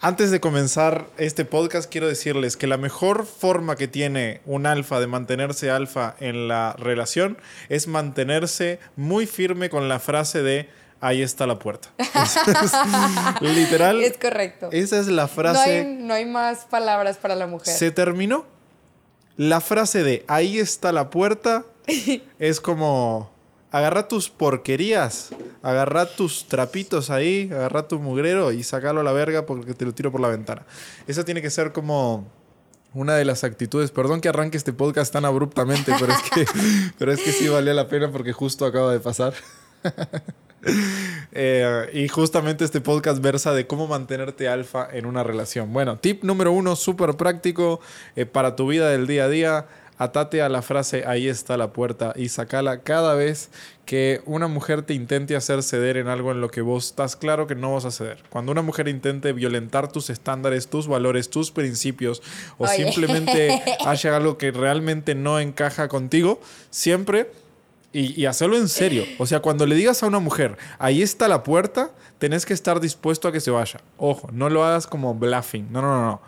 Antes de comenzar este podcast, quiero decirles que la mejor forma que tiene un alfa de mantenerse alfa en la relación es mantenerse muy firme con la frase de ahí está la puerta. literal. Es correcto. Esa es la frase. No hay, no hay más palabras para la mujer. Se terminó. La frase de ahí está la puerta es como agarra tus porquerías, agarra tus trapitos ahí, agarra tu mugrero y sacalo a la verga porque te lo tiro por la ventana. Esa tiene que ser como una de las actitudes. Perdón que arranque este podcast tan abruptamente, pero es que, pero es que sí valía la pena porque justo acaba de pasar. Eh, y justamente este podcast versa de cómo mantenerte alfa en una relación. Bueno, tip número uno, súper práctico eh, para tu vida del día a día atate a la frase ahí está la puerta y sacala cada vez que una mujer te intente hacer ceder en algo en lo que vos estás claro que no vas a ceder. Cuando una mujer intente violentar tus estándares, tus valores, tus principios o simplemente haya algo que realmente no encaja contigo, siempre y, y, hacerlo en serio. O sea, cuando le digas a una mujer, ahí está la puerta, tenés que estar dispuesto a que se vaya. Ojo, no lo hagas como bluffing. No, no, no, no.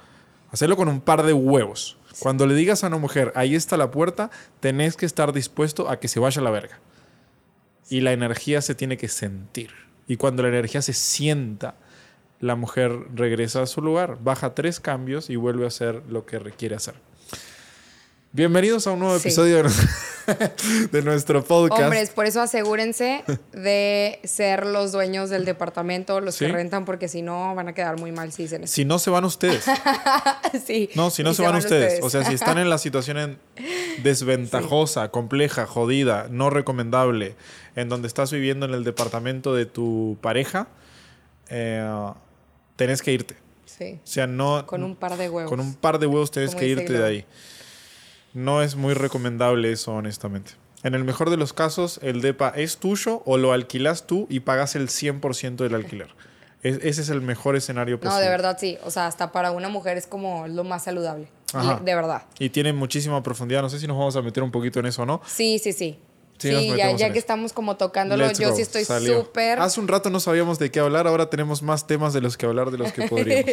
Hacerlo con un par de huevos. Cuando le digas a una mujer, ahí está la puerta, tenés que estar dispuesto a que se vaya a la verga. Y la energía se tiene que sentir. Y cuando la energía se sienta, la mujer regresa a su lugar, baja tres cambios y vuelve a hacer lo que requiere hacer. Bienvenidos a un nuevo episodio de, nuestro podcast. Hombres, por eso asegúrense de ser los dueños del departamento, los que rentan, porque si no van a quedar muy mal si dicen Si no se van ustedes. sí. No, si no se, van, ustedes. O sea, si están en la situación desventajosa, compleja, jodida, no recomendable, en donde estás viviendo en el departamento de tu pareja, eh, tenés que irte. Sí. O sea, no. Con un par de huevos. Con un par de huevos tenés que irte de ahí. No es muy recomendable eso, honestamente. En el mejor de los casos, el DEPA es tuyo o lo alquilas tú y pagas el 100% del alquiler. ese es el mejor escenario posible. No, de verdad sí. O sea, hasta para una mujer es como lo más saludable. De verdad. Y tiene muchísima profundidad. No sé si nos vamos a meter un poquito en eso o no. Sí, sí, sí. Sí, ya, que estamos como tocándolo, yo sí estoy súper. Hace un rato no sabíamos de qué hablar, ahora tenemos más temas de los que hablar de los que podríamos.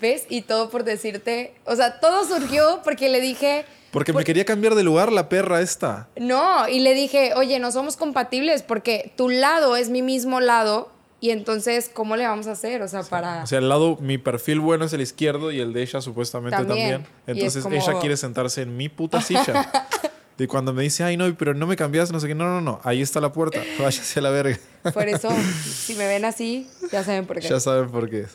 ¿Ves? Y todo por decirte, o sea, todo surgió porque le dije... Porque me quería cambiar de lugar la perra esta. No, y le dije, oye, no somos compatibles porque tu lado es mi mismo lado y entonces, ¿cómo le vamos a hacer? O sea, para... O sea, el lado, mi perfil bueno es el izquierdo y el de ella supuestamente también. Entonces ella quiere sentarse en mi puta silla. Y cuando me dice, ay, no, pero no me cambias, no sé qué, no, no, no, ahí está la puerta, váyase a la verga. Por eso, si me ven así, ya saben por qué. Ya saben por qué.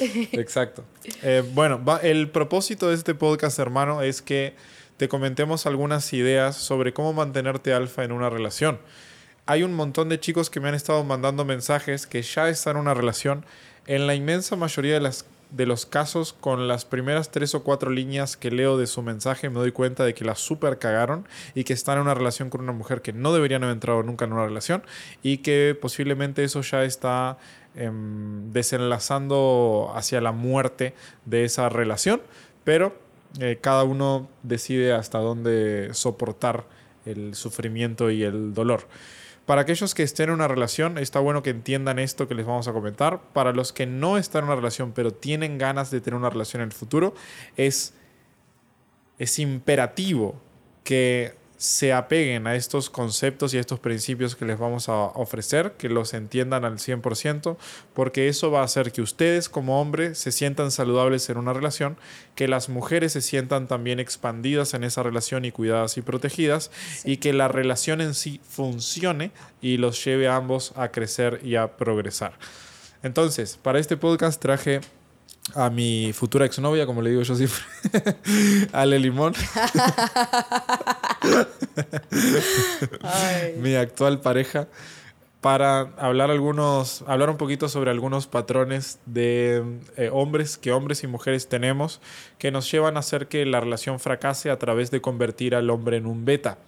Exacto. Eh, bueno, el propósito de este podcast, hermano, es que te comentemos algunas ideas sobre cómo mantenerte alfa en una relación. Hay un montón de chicos que me han estado mandando mensajes que ya están en una relación. En la inmensa mayoría de las de los casos, con las primeras tres o cuatro líneas que leo de su mensaje, me doy cuenta de que la super cagaron y que están en una relación con una mujer que no deberían haber entrado nunca en una relación y que posiblemente eso ya está em, desenlazando hacia la muerte de esa relación, pero eh, cada uno decide hasta dónde soportar el sufrimiento y el dolor. Para aquellos que estén en una relación, está bueno que entiendan esto que les vamos a comentar. Para los que no están en una relación, pero tienen ganas de tener una relación en el futuro, es, es imperativo que se apeguen a estos conceptos y a estos principios que les vamos a ofrecer, que los entiendan al 100%, porque eso va a hacer que ustedes como hombres se sientan saludables en una relación, que las mujeres se sientan también expandidas en esa relación y cuidadas y protegidas, y que la relación en sí funcione y los lleve a ambos a crecer y a progresar. Entonces, para este podcast traje a mi futura exnovia, como le digo yo siempre, Ale Limón. mi actual pareja, para hablar algunos, hablar un poquito sobre algunos patrones de eh, hombres que hombres y mujeres tenemos que nos llevan a hacer que la relación fracase a través de convertir al hombre en un beta.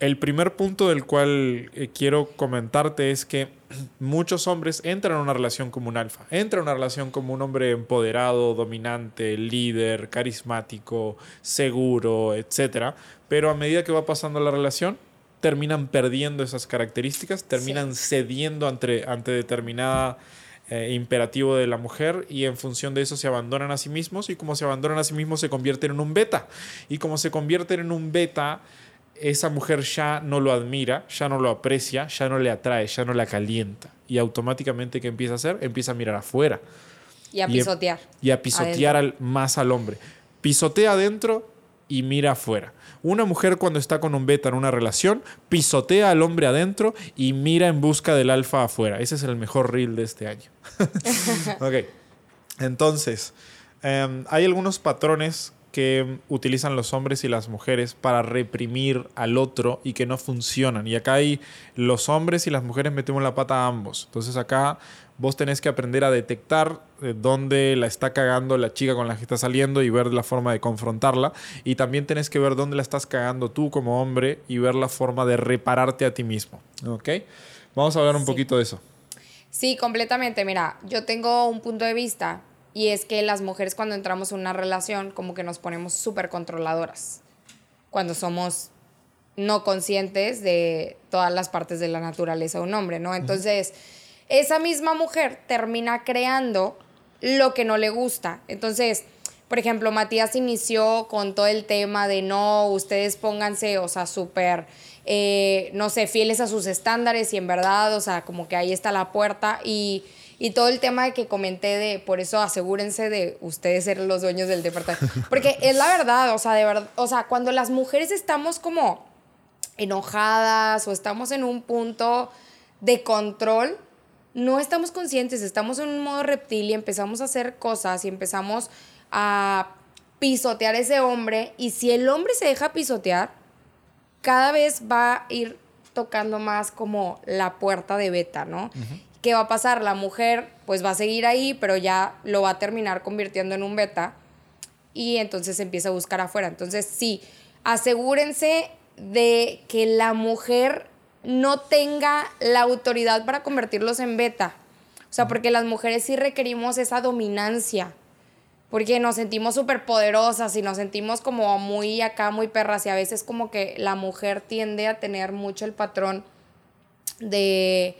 El primer punto del cual eh, quiero comentarte es que muchos hombres entran en una relación como un alfa, entran en una relación como un hombre empoderado, dominante, líder, carismático, seguro, etc. Pero a medida que va pasando la relación, terminan perdiendo esas características, terminan cediendo ante, ante determinada eh, imperativo de la mujer y en función de eso se abandonan a sí mismos y como se abandonan a sí mismos se convierten en un beta. Y como se convierten en un beta, esa mujer ya no lo admira, ya no lo aprecia, ya no le atrae, ya no la calienta. Y automáticamente, ¿qué empieza a hacer? Empieza a mirar afuera. Y a em- pisotear. Y a pisotear al, más al hombre. Pisotea adentro y mira afuera. Una mujer cuando está con un beta en una relación, pisotea al hombre adentro y mira en busca del alfa afuera. Ese es el mejor reel de este año. ok. Entonces, em, hay algunos patrones que utilizan los hombres y las mujeres para reprimir al otro y que no funcionan. Y acá hay los hombres y las mujeres metemos la pata a ambos. Entonces acá vos tenés que aprender a detectar eh, dónde la está cagando la chica con la que está saliendo y ver la forma de confrontarla. Y también tenés que ver dónde la estás cagando tú como hombre y ver la forma de repararte a ti mismo. ¿Ok? Vamos a hablar un Sí. poquito de eso. Sí, completamente. Mira, yo tengo un punto de vista y es que las mujeres cuando entramos en una relación como que nos ponemos súper controladoras. Cuando somos no conscientes de todas las partes de la naturaleza de un hombre, ¿no? Entonces, esa misma mujer termina creando lo que no le gusta. Entonces, por ejemplo, Matías inició con todo el tema de no, ustedes pónganse, o sea, súper, eh, no sé, fieles a sus estándares y en verdad, o sea, como que ahí está la puerta y, y todo el tema que comenté de, por eso asegúrense de ustedes ser los dueños del departamento. Porque es la verdad, o sea, de verdad, o sea, cuando las mujeres estamos como enojadas o estamos en un punto de control, no estamos conscientes, estamos en un modo reptil y empezamos a hacer cosas y empezamos a pisotear a ese hombre y si el hombre se deja pisotear, cada vez va a ir tocando más como la puerta de beta, ¿no? ¿Qué va a pasar? La mujer pues va a seguir ahí, pero ya lo va a terminar convirtiendo en un beta y entonces empieza a buscar afuera. Entonces, sí, asegúrense de que la mujer no tenga la autoridad para convertirlos en beta. O sea, porque las mujeres sí requerimos esa dominancia. Porque nos sentimos súper poderosas y nos sentimos como muy acá, muy perras. Y a veces como que la mujer tiende a tener mucho el patrón de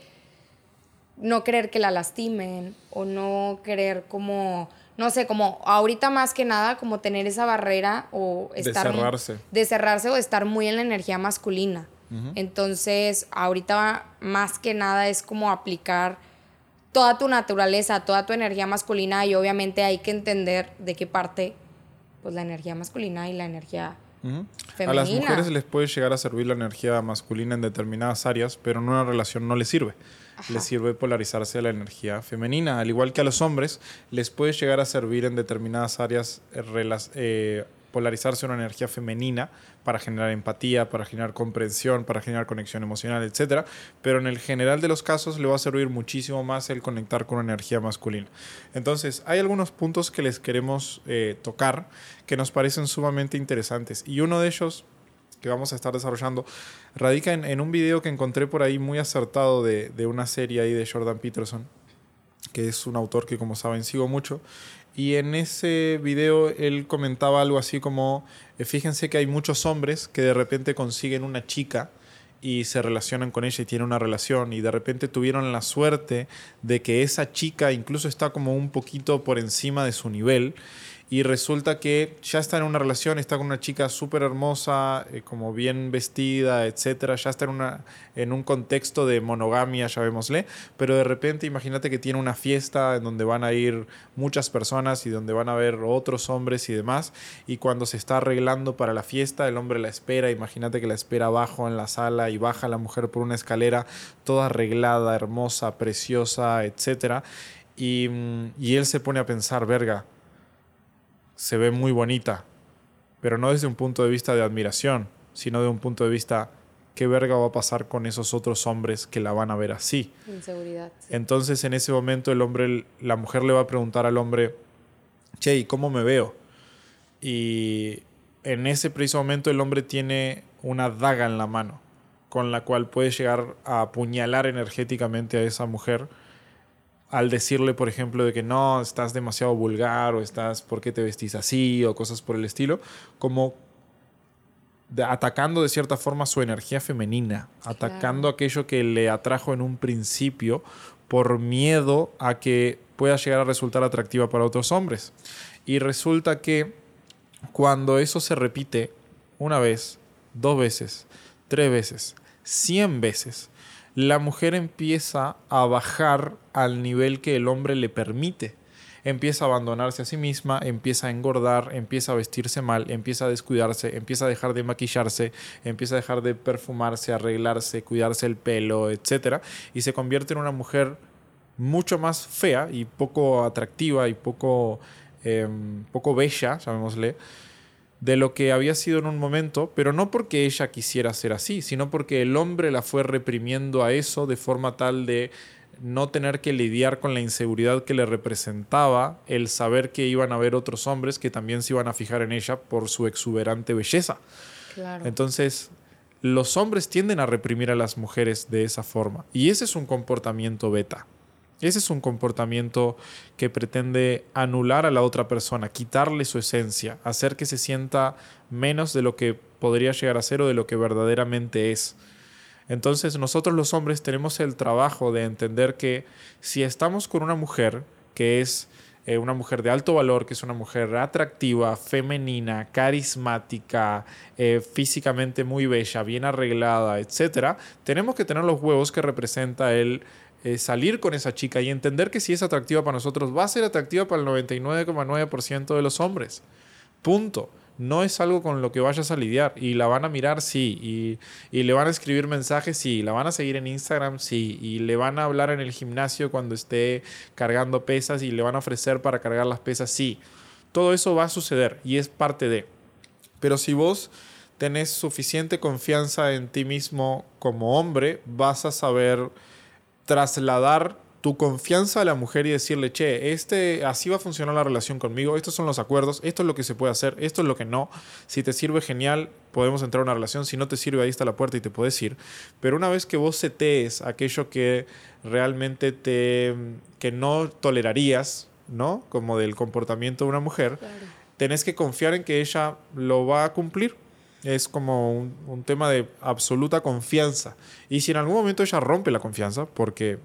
no querer que la lastimen o no querer como, no sé, como ahorita más que nada como tener esa barrera o De estar... cerrarse. De cerrarse o estar muy en la energía masculina. Entonces, ahorita más que nada es como aplicar toda tu naturaleza, toda tu energía masculina y obviamente hay que entender de qué parte, pues la energía masculina y la energía femenina. A las mujeres les puede llegar a servir la energía masculina en determinadas áreas, pero en una relación no les sirve. Les sirve polarizarse a la energía femenina. Al igual que a los hombres, les puede llegar a servir en determinadas áreas eh, eh, polarizarse una energía femenina para generar empatía, para generar comprensión, para generar conexión emocional, etc. Pero en el general de los casos le va a servir muchísimo más el conectar con una energía masculina. Entonces, hay algunos puntos que les queremos eh, tocar que nos parecen sumamente interesantes. Y uno de ellos que vamos a estar desarrollando radica en, en un video que encontré por ahí muy acertado de, de una serie ahí de Jordan Peterson, que es un autor que como saben sigo mucho. Y en ese video él comentaba algo así como, eh, fíjense que hay muchos hombres que de repente consiguen una chica y se relacionan con ella y tienen una relación y de repente tuvieron la suerte de que esa chica incluso está como un poquito por encima de su nivel y resulta que ya está en una relación, está con una chica súper hermosa, eh, como bien vestida, etcétera, ya está en, una, en un contexto de monogamia, llamémosle, pero de repente imagínate que tiene una fiesta en donde van a ir muchas personas y donde van a ver otros hombres y demás, y cuando se está arreglando para la fiesta, el hombre la espera, imagínate que la espera abajo en la sala y baja la mujer por una escalera toda arreglada, hermosa, preciosa, etcétera, y, mm, y él se pone a pensar, verga, se ve muy bonita, pero no desde un punto de vista de admiración, sino de un punto de vista, ¿qué verga va a pasar con esos otros hombres que la van a ver así? Inseguridad. sí. Entonces en ese momento el hombre, la mujer le va a preguntar al hombre, che, ¿y cómo me veo? Y en ese preciso momento el hombre tiene una daga en la mano, con la cual puede llegar a apuñalar energéticamente a esa mujer al decirle, por ejemplo, de que no, estás demasiado vulgar o estás, ¿por qué te vestís así? o cosas por el estilo, como de- atacando de cierta forma su energía femenina, atacando aquello que le atrajo en un principio por miedo a que pueda llegar a resultar atractiva para otros hombres. Y resulta que cuando eso se repite una vez, dos veces, tres veces, cien veces, la mujer empieza a bajar al nivel que el hombre le permite. Empieza a abandonarse a sí misma, empieza a engordar, empieza a vestirse mal, empieza a descuidarse, empieza a dejar de maquillarse, empieza a dejar de perfumarse, arreglarse, cuidarse el pelo, etc. Y se convierte en una mujer mucho más fea y poco atractiva y poco, em, poco bella, llamémosle, de lo que había sido en un momento, pero no porque ella quisiera ser así, sino porque el hombre la fue reprimiendo a eso de forma tal de no tener que lidiar con la inseguridad que le representaba el saber que iban a haber otros hombres que también se iban a fijar en ella por su exuberante belleza. Entonces, los hombres tienden a reprimir a las mujeres de esa forma. Y ese es un comportamiento beta. Ese es un comportamiento que pretende anular a la otra persona, quitarle su esencia, hacer que se sienta menos de lo que podría llegar a ser o de lo que verdaderamente es. Entonces nosotros los hombres tenemos el trabajo de entender que si estamos con una mujer que es eh, una mujer de alto valor, que es una mujer atractiva, femenina, carismática, eh, físicamente muy bella, bien arreglada, etc., tenemos que tener los huevos que representa el eh, salir con esa chica y entender que si es atractiva para nosotros, va a ser atractiva para el 99,9% de los hombres. Punto. No es algo con lo que vayas a lidiar. Y la van a mirar, sí. Y, le van a escribir mensajes, sí. La van a seguir en Instagram, sí. Y le van a hablar en el gimnasio cuando esté cargando pesas y le van a ofrecer para cargar las pesas, sí. Todo eso va a suceder y es parte de. Pero si vos tenés suficiente confianza en ti mismo como hombre, vas a saber trasladar tu confianza a la mujer y decirle, che, este, así va a funcionar la relación conmigo, estos son los acuerdos, esto es lo que se puede hacer, esto es lo que no. Si te sirve, genial, podemos entrar a una relación. Si no te sirve, ahí está la puerta y te puedes ir. Pero una vez que vos setees aquello que realmente te, que no tolerarías, ¿no? Como del comportamiento de una mujer, tenés que confiar en que ella lo va a cumplir es como un, tema de absoluta confianza. Y si en algún momento ella rompe la confianza, porque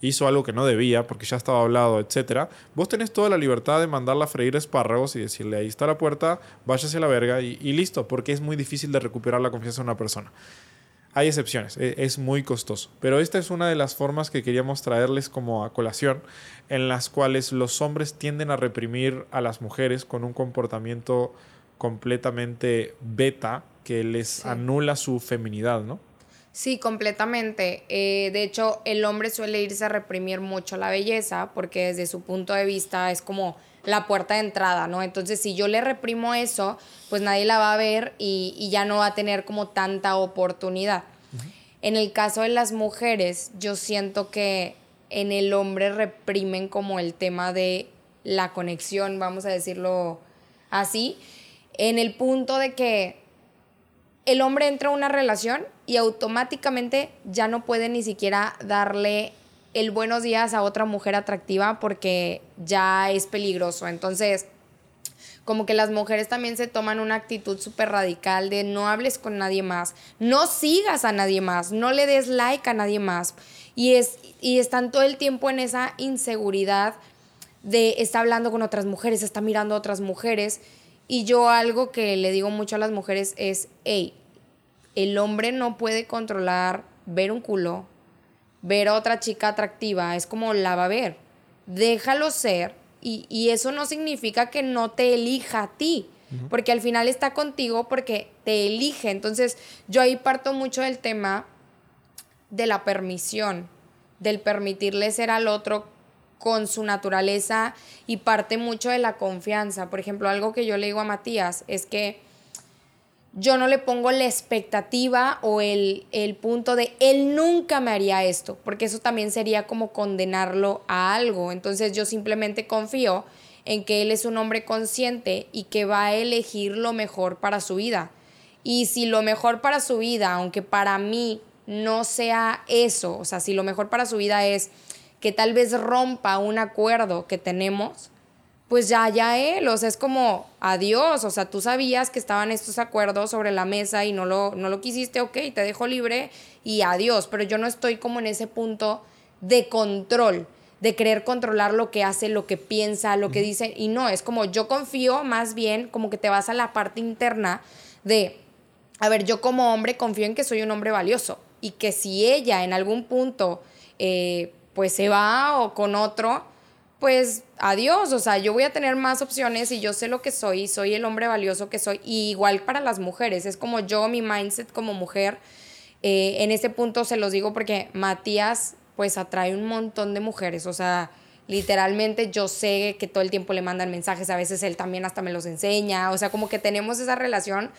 hizo algo que no debía, porque ya estaba hablado, etc., vos tenés toda la libertad de mandarla a freír espárragos y decirle, ahí está la puerta, váyase a la verga y, listo, porque es muy difícil de recuperar la confianza de una persona. Hay excepciones, e, es muy costoso, pero esta es una de las formas que queríamos traerles como a colación, en las cuales los hombres tienden a reprimir a las mujeres con un comportamiento completamente beta que les anula su feminidad, ¿no? Sí, completamente. Eh, de hecho, el hombre suele irse a reprimir mucho la belleza porque desde su punto de vista es como la puerta de entrada, ¿no? Entonces, si yo le reprimo eso, pues nadie la va a ver y, ya no va a tener como tanta oportunidad. En el caso de las mujeres, yo siento que en el hombre reprimen como el tema de la conexión, vamos a decirlo así en el punto de que el hombre entra a una relación y automáticamente ya no puede ni siquiera darle el buenos días a otra mujer atractiva porque ya es peligroso. Entonces, como que las mujeres también se toman una actitud súper radical de no hables con nadie más, no sigas a nadie más, no le des like a nadie más. Y, es, y están todo el tiempo en esa inseguridad de está hablando con otras mujeres, está mirando a otras mujeres y yo algo que le digo mucho a las mujeres es, hey, el hombre no puede controlar ver un culo, ver a otra chica atractiva, es como la va a ver. Déjalo ser y, eso no significa que no te elija a ti, porque al final está contigo porque te elige. Entonces yo ahí parto mucho del tema de la permisión, del permitirle ser al otro con su naturaleza y parte mucho de la confianza. Por ejemplo, algo que yo le digo a Matías es que yo no le pongo la expectativa o el, el, punto de él nunca me haría esto, porque eso también sería como condenarlo a algo. Entonces yo simplemente confío en que él es un hombre consciente y que va a elegir lo mejor para su vida. Y si lo mejor para su vida, aunque para mí no sea eso, o sea, si lo mejor para su vida es que tal vez rompa un acuerdo que tenemos, pues ya, ya él, o sea, es como adiós, o sea, tú sabías que estaban estos acuerdos sobre la mesa y no lo, no lo quisiste, ok, te dejo libre y adiós, pero yo no estoy como en ese punto de control, de querer controlar lo que hace, lo que piensa, lo que dice. Y no, es como yo confío más bien como que te vas a la parte interna de, a ver, yo como hombre confío en que soy un hombre valioso y que si ella en algún punto eh, pues se va o con otro, pues adiós, o sea, yo voy a tener más opciones y yo sé lo que soy, soy el hombre valioso que soy, y igual para las mujeres, es como yo, mi mindset como mujer, eh, en este punto se los digo porque Matías pues atrae un montón de mujeres, o sea, literalmente yo sé que todo el tiempo le mandan mensajes, a veces él también hasta me los enseña, o sea, como que tenemos esa relación.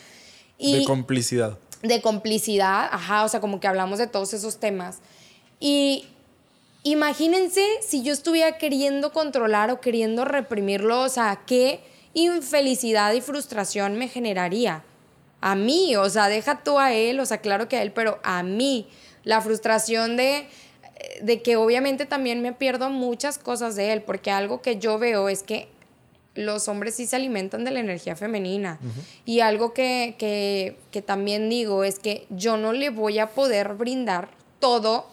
Y de complicidad. De complicidad, ajá, o sea, como que hablamos de todos esos temas. Y Imagínense si yo estuviera queriendo controlar o queriendo reprimirlo, o sea, qué infelicidad y frustración me generaría. A mí, o sea, deja tú a él, o sea, claro que a él, pero a mí. La frustración de, de que obviamente también me pierdo muchas cosas de él, porque algo que yo veo es que los hombres sí se alimentan de la energía femenina. Y algo que, que, que también digo es que yo no le voy a poder brindar todo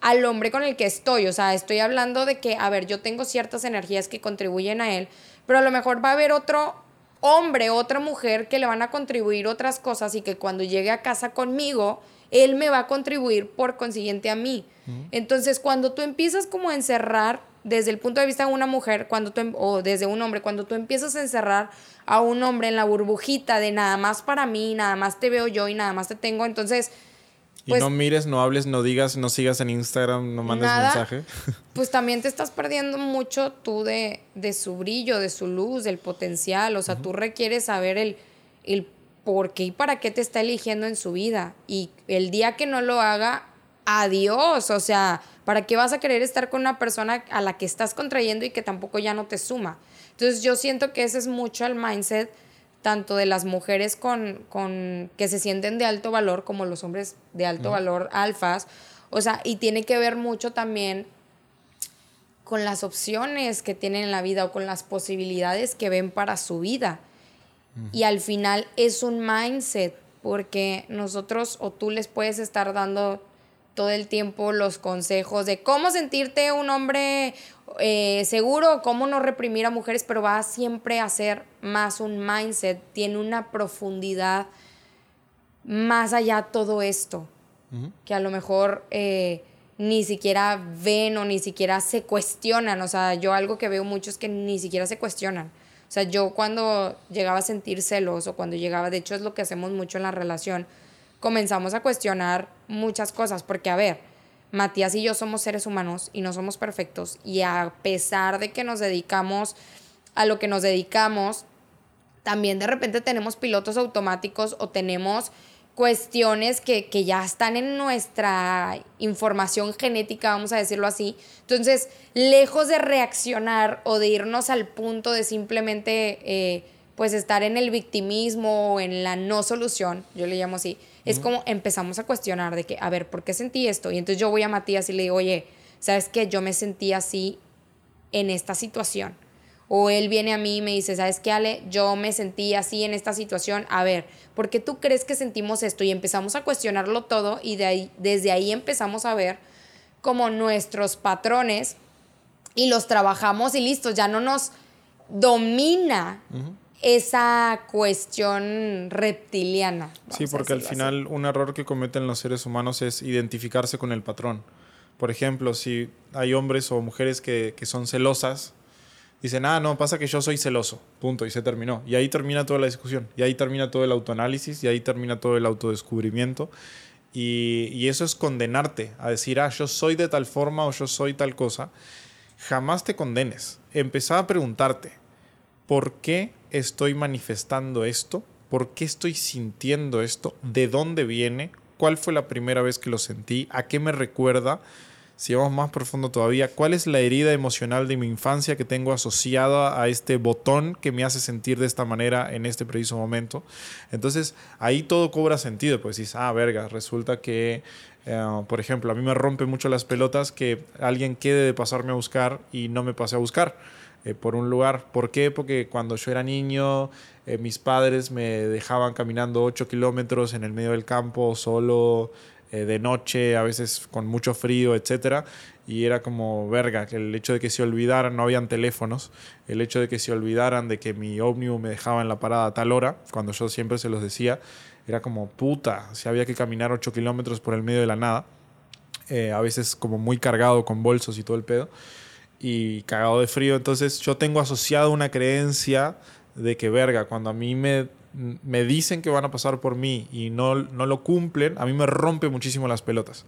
al hombre con el que estoy. O sea, estoy hablando de que, a ver, yo tengo ciertas energías que contribuyen a él, pero a lo mejor va a haber otro hombre, otra mujer que le van a contribuir otras cosas y que cuando llegue a casa conmigo, él me va a contribuir por consiguiente a mí. Entonces, cuando tú empiezas como a encerrar desde el punto de vista de una mujer, cuando tú, em, o desde un hombre, cuando tú empiezas a encerrar a un hombre en la burbujita de nada más para mí, nada más te veo yo y nada más te tengo, entonces y pues no mires, no hables, no digas, no sigas en Instagram, no mandes mensaje. Pues también te estás perdiendo mucho tú de, de, su brillo, de su luz, del potencial. O sea, tú requieres saber el, el por qué y para qué te está eligiendo en su vida. Y el día que no lo haga, adiós. O sea, ¿para qué vas a querer estar con una persona a la que estás contrayendo y que tampoco ya no te suma? Entonces yo siento que ese es mucho el mindset tanto de las mujeres con, con, que se sienten de alto valor como los hombres de alto valor alfas. O sea, y tiene que ver mucho también con las opciones que tienen en la vida o con las posibilidades que ven para su vida. Y al final es un mindset, porque nosotros o tú les puedes estar dando todo el tiempo los consejos de cómo sentirte un hombre eh, seguro, cómo no reprimir a mujeres, pero va siempre a ser más un mindset, tiene una profundidad más allá todo esto, que a lo mejor eh, ni siquiera ven o ni siquiera se cuestionan. O sea, yo algo que veo mucho es que ni siquiera se cuestionan. O sea, yo cuando llegaba a sentir celos o cuando llegaba, de hecho es lo que hacemos mucho en la relación, comenzamos a cuestionar muchas cosas, porque a ver, Matías y yo somos seres humanos y no somos perfectos y a pesar de que nos dedicamos a lo que nos dedicamos, también de repente tenemos pilotos automáticos o tenemos cuestiones que, que, ya están en nuestra información genética, vamos a decirlo así. Entonces, lejos de reaccionar o de irnos al punto de simplemente eh, pues estar en el victimismo o en la no solución, yo le llamo así, es como empezamos a cuestionar de que, a ver, ¿por qué sentí esto? Y entonces yo voy a Matías y le digo, oye, ¿sabes qué? Yo me sentí así en esta situación. O él viene a mí y me dice, ¿sabes qué, Ale? Yo me sentí así en esta situación. A ver, ¿por qué tú crees que sentimos esto? Y empezamos a cuestionarlo todo y de ahí, desde ahí empezamos a ver como nuestros patrones y los trabajamos y listo, ya no nos domina esa cuestión reptiliana. Sí, porque al final un error que cometen los seres humanos es identificarse con el patrón. Por ejemplo, si hay hombres o mujeres que, son celosas, dicen, ah, no, pasa que yo soy celoso, punto, y se terminó. Y ahí termina toda la discusión, y ahí termina todo el autoanálisis, y ahí termina todo el autodescubrimiento. Y, y eso es condenarte a decir, ah, yo soy de tal forma o yo soy tal cosa. Jamás te condenes. Empezá a preguntarte, ¿por qué estoy manifestando esto? ¿Por qué estoy sintiendo esto? ¿De dónde viene? ¿Cuál fue la primera vez que lo sentí? ¿A qué me recuerda? Si vamos más profundo todavía, ¿cuál es la herida emocional de mi infancia que tengo asociada a este botón que me hace sentir de esta manera en este preciso momento? Entonces, ahí todo cobra sentido, pues dices, ah, verga, resulta que, eh, por ejemplo, a mí me rompe mucho las pelotas que alguien quede de pasarme a buscar y no me pase a buscar eh, por un lugar. ¿Por qué? Porque cuando yo era niño, eh, mis padres me dejaban caminando 8 kilómetros en el medio del campo, solo, eh, de noche, a veces con mucho frío, etc. y era como verga, el hecho de que se olvidaran, no habían teléfonos, el hecho de que se olvidaran de que mi ómnibus me dejaba en la parada a tal hora, cuando yo siempre se los decía, era como puta, si había que caminar 8 kilómetros por el medio de la nada, a veces como muy cargado con bolsos y todo el pedo, y cagado de frío, entonces yo tengo asociado una creencia de que verga, cuando a mí me, me dicen que van a pasar por mí y no, no lo cumplen, a mí me rompe muchísimo las pelotas.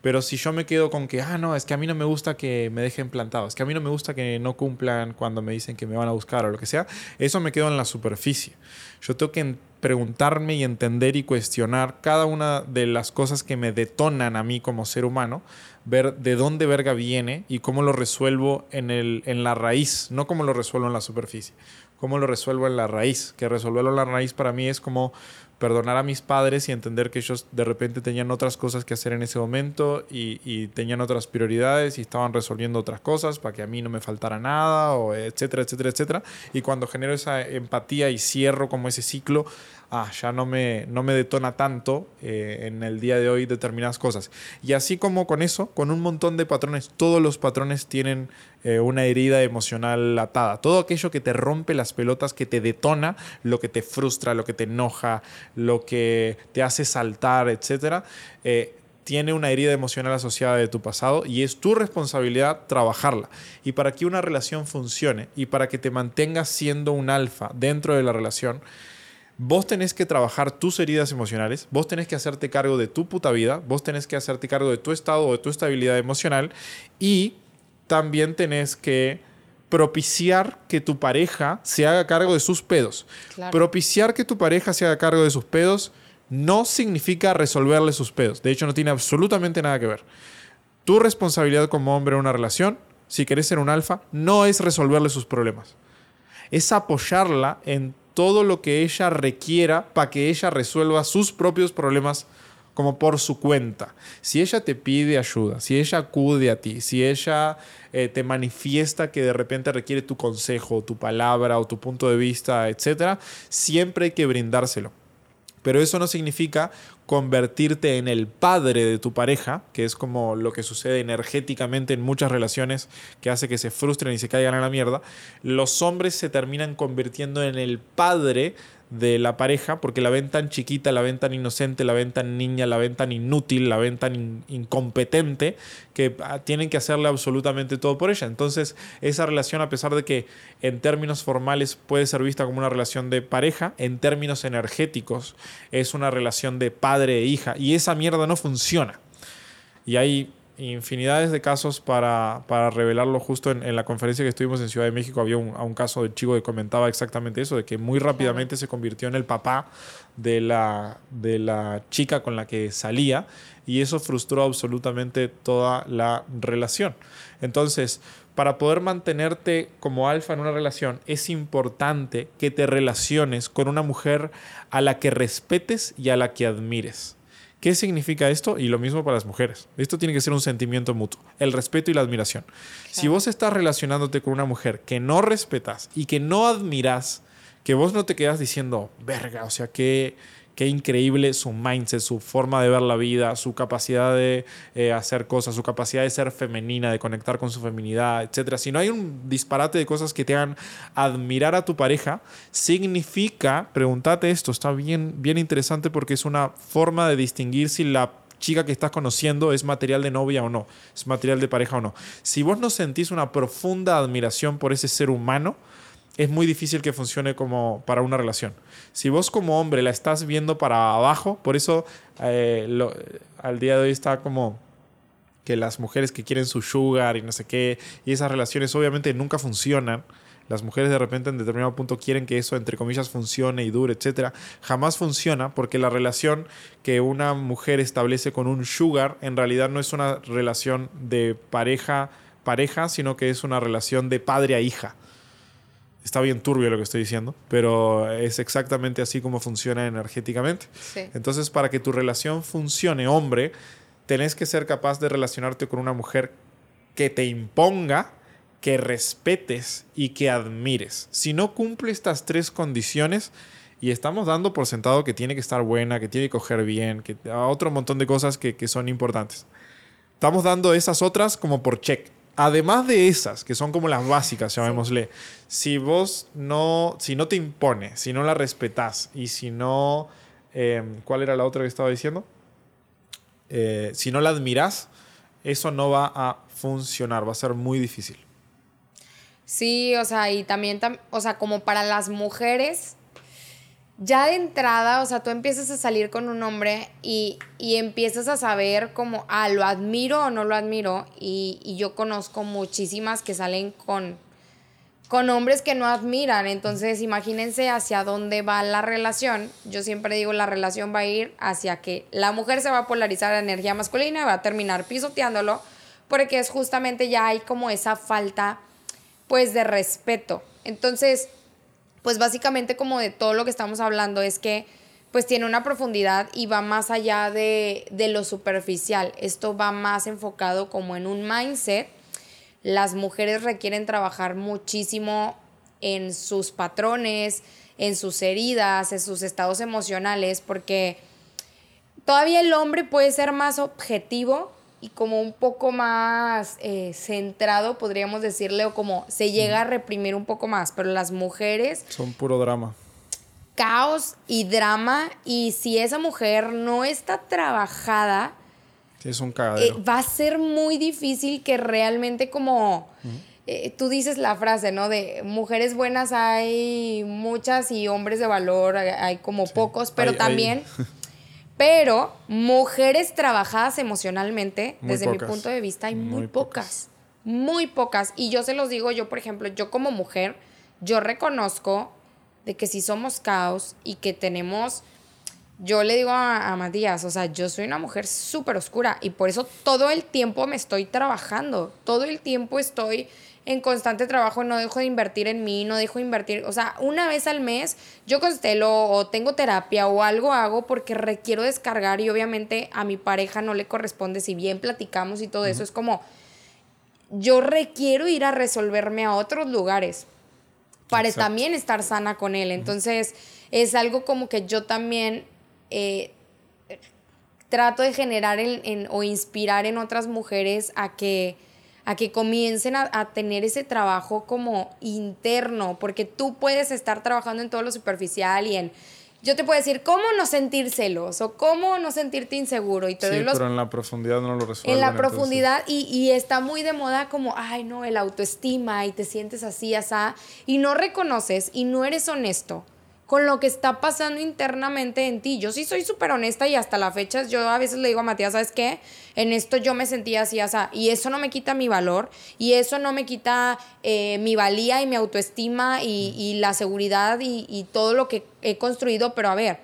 Pero si yo me quedo con que, ah, no, es que a mí no me gusta que me dejen plantado, es que a mí no me gusta que no cumplan cuando me dicen que me van a buscar o lo que sea, eso me quedo en la superficie. Yo tengo que preguntarme y entender y cuestionar cada una de las cosas que me detonan a mí como ser humano, ver de dónde verga viene y cómo lo resuelvo en, el, en la raíz, no cómo lo resuelvo en la superficie, cómo lo resuelvo en la raíz, que resolverlo en la raíz para mí es como perdonar a mis padres y entender que ellos de repente tenían otras cosas que hacer en ese momento y, tenían otras prioridades y estaban resolviendo otras cosas para que a mí no me faltara nada, o etcétera, etcétera, etcétera. Y cuando genero esa empatía y cierro como ese ciclo, ah, ya no me, no me detona tanto eh, en el día de hoy determinadas cosas. Y así como con eso, con un montón de patrones, todos los patrones tienen eh, una herida emocional atada. Todo aquello que te rompe las pelotas, que te detona, lo que te frustra, lo que te enoja, lo que te hace saltar, etcétera, eh, tiene una herida emocional asociada de tu pasado y es tu responsabilidad trabajarla. Y para que una relación funcione y para que te mantengas siendo un alfa dentro de la relación, Vos tenés que trabajar tus heridas emocionales, vos tenés que hacerte cargo de tu puta vida, vos tenés que hacerte cargo de tu estado o de tu estabilidad emocional y también tenés que propiciar que tu pareja se haga cargo de sus pedos. Propiciar que tu pareja se haga cargo de sus pedos no significa resolverle sus pedos. De hecho, no tiene absolutamente nada que ver. Tu responsabilidad como hombre en una relación, si querés ser un alfa, no es resolverle sus problemas. Es apoyarla en todo lo que ella requiera para que ella resuelva sus propios problemas como por su cuenta. Si ella te pide ayuda, si ella acude a ti, si ella eh, te manifiesta que de repente requiere tu consejo, tu palabra o tu punto de vista, etc., siempre hay que brindárselo. Pero eso no significa convertirte en el padre de tu pareja, que es como lo que sucede energéticamente en muchas relaciones que hace que se frustren y se caigan a la mierda. Los hombres se terminan convirtiendo en el padre de la pareja porque la ven tan chiquita, la ven tan inocente, la ven tan niña, la ven tan inútil, la ven tan incompetente que ah, tienen que hacerle absolutamente todo por ella. Entonces, esa relación, a pesar de que en términos formales puede ser vista como una relación de pareja, en términos energéticos es una relación de padre e hija y esa mierda no funciona. Y hay infinidades de casos para, para revelarlo. Justo en, la conferencia que estuvimos en Ciudad de México había un, un, caso de chico que comentaba exactamente eso, de que muy rápidamente se convirtió en el papá de la, de la chica con la que salía y eso frustró absolutamente toda la relación. Entonces, para poder mantenerte como alfa en una relación, es importante que te relaciones con una mujer a la que respetes y a la que admires. ¿Qué significa esto? Y lo mismo para las mujeres. Esto tiene que ser un sentimiento mutuo, el respeto y la admiración. Si vos estás relacionándote con una mujer que no respetas y que no admiras, que vos no te quedas diciendo, verga, o sea, que Qué increíble su mindset, su forma de ver la vida, su capacidad de eh, hacer cosas, su capacidad de ser femenina, de conectar con su feminidad, etc. Si no hay un disparate de cosas que te hagan admirar a tu pareja, significa, pregúntate esto, está bien, bien interesante porque es una forma de distinguir si la chica que estás conociendo es material de novia o no, es material de pareja o no. Si vos no sentís una profunda admiración por ese ser humano, es muy difícil que funcione como para una relación. Si vos como hombre la estás viendo para abajo, por eso eh, al día de hoy está como que las mujeres que quieren su sugar y no sé qué, y esas relaciones obviamente nunca funcionan. Las mujeres de repente en determinado punto quieren que eso, entre comillas, funcione y dure, etc. Jamás funciona porque la relación que una mujer establece con un sugar en realidad no es una relación de pareja, pareja, sino que es una relación de padre a hija. Está bien turbio lo que estoy diciendo, pero es exactamente así como funciona energéticamente. Entonces, para que tu relación funcione, hombre, tenés que ser capaz de relacionarte con una mujer que te imponga, que respetes y que admires. Si no cumple estas tres condiciones, y estamos dando por sentado que tiene que estar buena, que tiene que coger bien, que a otro montón de cosas que, que son importantes. Estamos dando esas otras como por check. Además de esas, que son como las básicas, llamémosle, si vos no, si no te impone, si no la respetás y si no, em, ¿cuál era la otra que estaba diciendo? Eh, si no la admirás, eso no va a funcionar, va a ser muy difícil. Sí, o sea, y también, o sea, como para las mujeres, ya de entrada, o sea, tú empiezas a salir con un hombre y, empiezas a saber como, ah, lo admiro o no lo admiro. Y, yo conozco muchísimas que salen con, con hombres que no admiran. Entonces, imagínense hacia dónde va la relación. Yo siempre digo, la relación va a ir hacia que la mujer se va a polarizar a energía masculina y va a terminar pisoteándolo, porque es justamente ya hay como esa falta, pues, de respeto. Entonces, pues básicamente como de todo lo que estamos hablando es que pues tiene una profundidad y va más allá de, lo superficial. Esto va más enfocado como en un mindset. Las mujeres requieren trabajar muchísimo en sus patrones, en sus heridas, en sus estados emocionales, porque todavía el hombre puede ser más objetivo y como un poco más eh, centrado, podríamos decirle, o como se llega a reprimir un poco más, pero las mujeres... Son puro drama. Caos y drama, y si esa mujer no está trabajada... es un cagadero. Eh, va a ser muy difícil que realmente como... Eh, tú dices la frase, ¿no? De mujeres buenas hay muchas y hombres de valor hay, como pocos, pero también... Pero mujeres trabajadas emocionalmente, desde mi punto de vista, hay muy, pocas. Muy pocas. Y yo se los digo, yo, por ejemplo, yo como mujer, yo reconozco de que si somos caos y que tenemos. Yo le digo a, a Matías, o sea, yo soy una mujer súper oscura y por eso todo el tiempo me estoy trabajando. Todo el tiempo estoy en constante trabajo, no dejo de invertir en mí, no dejo de invertir, o sea, una vez al mes yo constelo o tengo terapia o algo hago porque requiero descargar y obviamente a mi pareja no le corresponde, si bien platicamos y todo eso, es como yo requiero ir a resolverme a otros lugares para también estar sana con él. Entonces, es algo como que yo también eh, trato de generar o inspirar en otras mujeres a que a que comiencen a, tener ese trabajo como interno, porque tú puedes estar trabajando en todo lo superficial y en... Yo te puedo decir cómo no sentir celos o cómo no sentirte inseguro. Y te sí, pero en la profundidad no lo resuelven. En la profundidad y, y, está muy de moda como, ay no, el autoestima y te sientes así, así, y no reconoces y no eres honesto con lo que está pasando internamente en ti. Yo sí soy súper honesta y hasta la fecha yo a veces le digo a Matías, ¿sabes qué? En esto yo me sentía así, así, y eso no me quita mi valor y eso no me quita eh, mi valía y mi autoestima y, la seguridad y, y todo lo que he construido, pero a ver,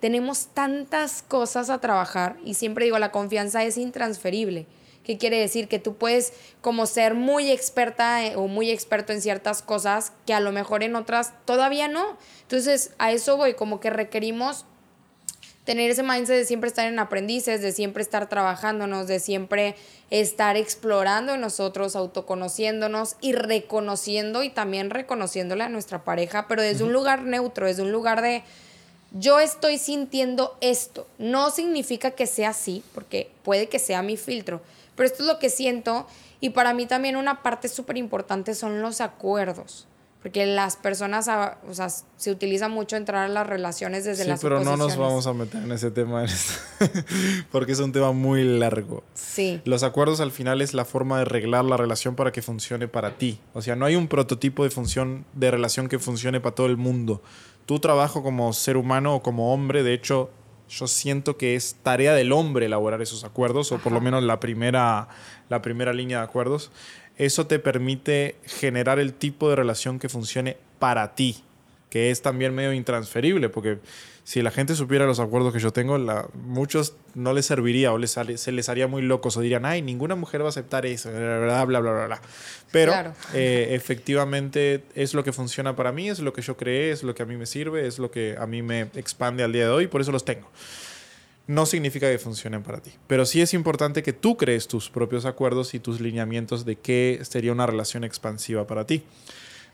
tenemos tantas cosas a trabajar y siempre digo, la confianza es intransferible. ¿Qué quiere decir? Que tú puedes como ser muy experta eh, o muy experto en ciertas cosas que a lo mejor en otras todavía no. Entonces, a eso voy, como que requerimos tener ese mindset de siempre estar en aprendices, de siempre estar trabajándonos, de siempre estar explorando en nosotros, autoconociéndonos y reconociendo y también reconociéndole a nuestra pareja, pero desde un lugar neutro, desde un lugar de yo estoy sintiendo esto. No significa que sea así, porque puede que sea mi filtro, pero esto es lo que siento y para mí también una parte súper importante son los acuerdos. Porque las personas, ah, o sea, se utiliza mucho entrar a las relaciones desde sí, las pero no nos vamos a meter en ese tema, porque es un tema muy largo. Sí. Los acuerdos al final es la forma de arreglar la relación para que funcione para ti. O sea, no hay un prototipo de función de relación que funcione para todo el mundo. Tu trabajo como ser humano o como hombre, de hecho, yo siento que es tarea del hombre elaborar esos acuerdos, o por lo menos la primera, la primera línea de acuerdos. Eso te permite generar el tipo de relación que funcione para ti, que es también medio intransferible, porque si la gente supiera los acuerdos que yo tengo, la, muchos no les serviría o les, se les haría muy locos o dirían, ay, ninguna mujer va a aceptar eso, bla, bla, bla, bla, bla. Pero eh, efectivamente es lo que funciona para mí, es lo que yo creé, es lo que a mí me sirve, es lo que a mí me expande al día de hoy, por eso los tengo. No significa que funcionen para ti, pero sí es importante que tú crees tus propios acuerdos y tus lineamientos de qué sería una relación expansiva para ti.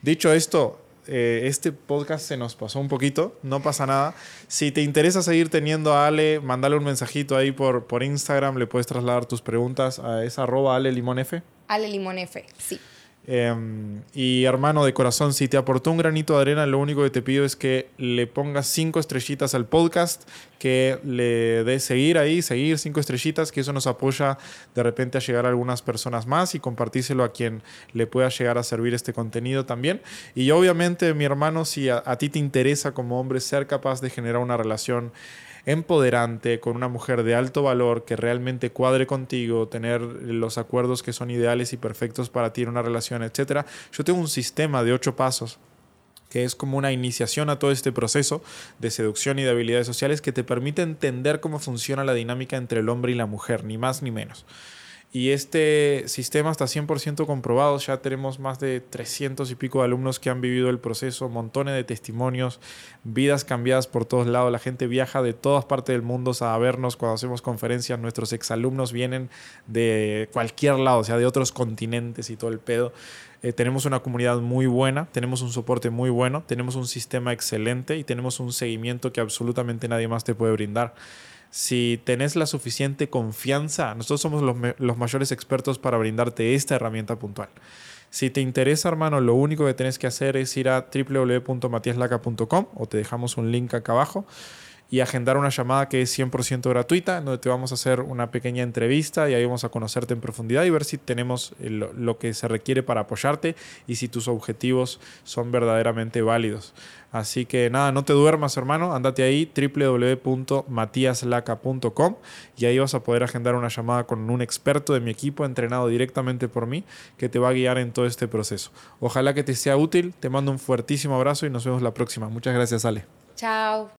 Dicho esto, eh, este podcast se nos pasó un poquito, no pasa nada. Si te interesa seguir teniendo a Ale, mandale un mensajito ahí por, por Instagram, le puedes trasladar tus preguntas a esa arroba Ale Limón F. Ale Limón F, sí. Em, y hermano de corazón, si te aportó un granito de arena, lo único que te pido es que le pongas cinco estrellitas al podcast, que le des seguir ahí, seguir cinco estrellitas, que eso nos apoya de repente a llegar a algunas personas más y compartírselo a quien le pueda llegar a servir este contenido también. Y obviamente, mi hermano, si a ti te interesa como hombre ser capaz de generar una relación empoderante, con una mujer de alto valor que realmente cuadre contigo, tener los acuerdos que son ideales y perfectos para ti en una relación, etc. Yo tengo un sistema de ocho pasos que es como una iniciación a todo este proceso de seducción y de habilidades sociales que te permite entender cómo funciona la dinámica entre el hombre y la mujer, ni más ni menos. Y este sistema está 100% comprobado. Ya tenemos más de 300 y pico de alumnos que han vivido el proceso, montones de testimonios, vidas cambiadas por todos lados. La gente viaja de todas partes del mundo a vernos cuando hacemos conferencias. Nuestros exalumnos vienen de cualquier lado, o sea, de otros continentes y todo el pedo. Eh, tenemos una comunidad muy buena, tenemos un soporte muy bueno, tenemos un sistema excelente y tenemos un seguimiento que absolutamente nadie más te puede brindar si tenés la suficiente confianza, nosotros somos los, los, mayores expertos para brindarte esta herramienta puntual. Si te interesa, hermano, lo único que tenés que hacer es ir a www.matiaslaca.com o te dejamos un link acá abajo y agendar una llamada que es 100% gratuita, donde te vamos a hacer una pequeña entrevista y ahí vamos a conocerte en profundidad y ver si tenemos lo que se requiere para apoyarte y si tus objetivos son verdaderamente válidos. Así que nada, no te duermas hermano, andate ahí www.matiaslaca.com y ahí vas a poder agendar una llamada con un experto de mi equipo entrenado directamente por mí que te va a guiar en todo este proceso. Ojalá que te sea útil, te mando un fuertísimo abrazo y nos vemos la próxima. Muchas gracias Ale. Chao.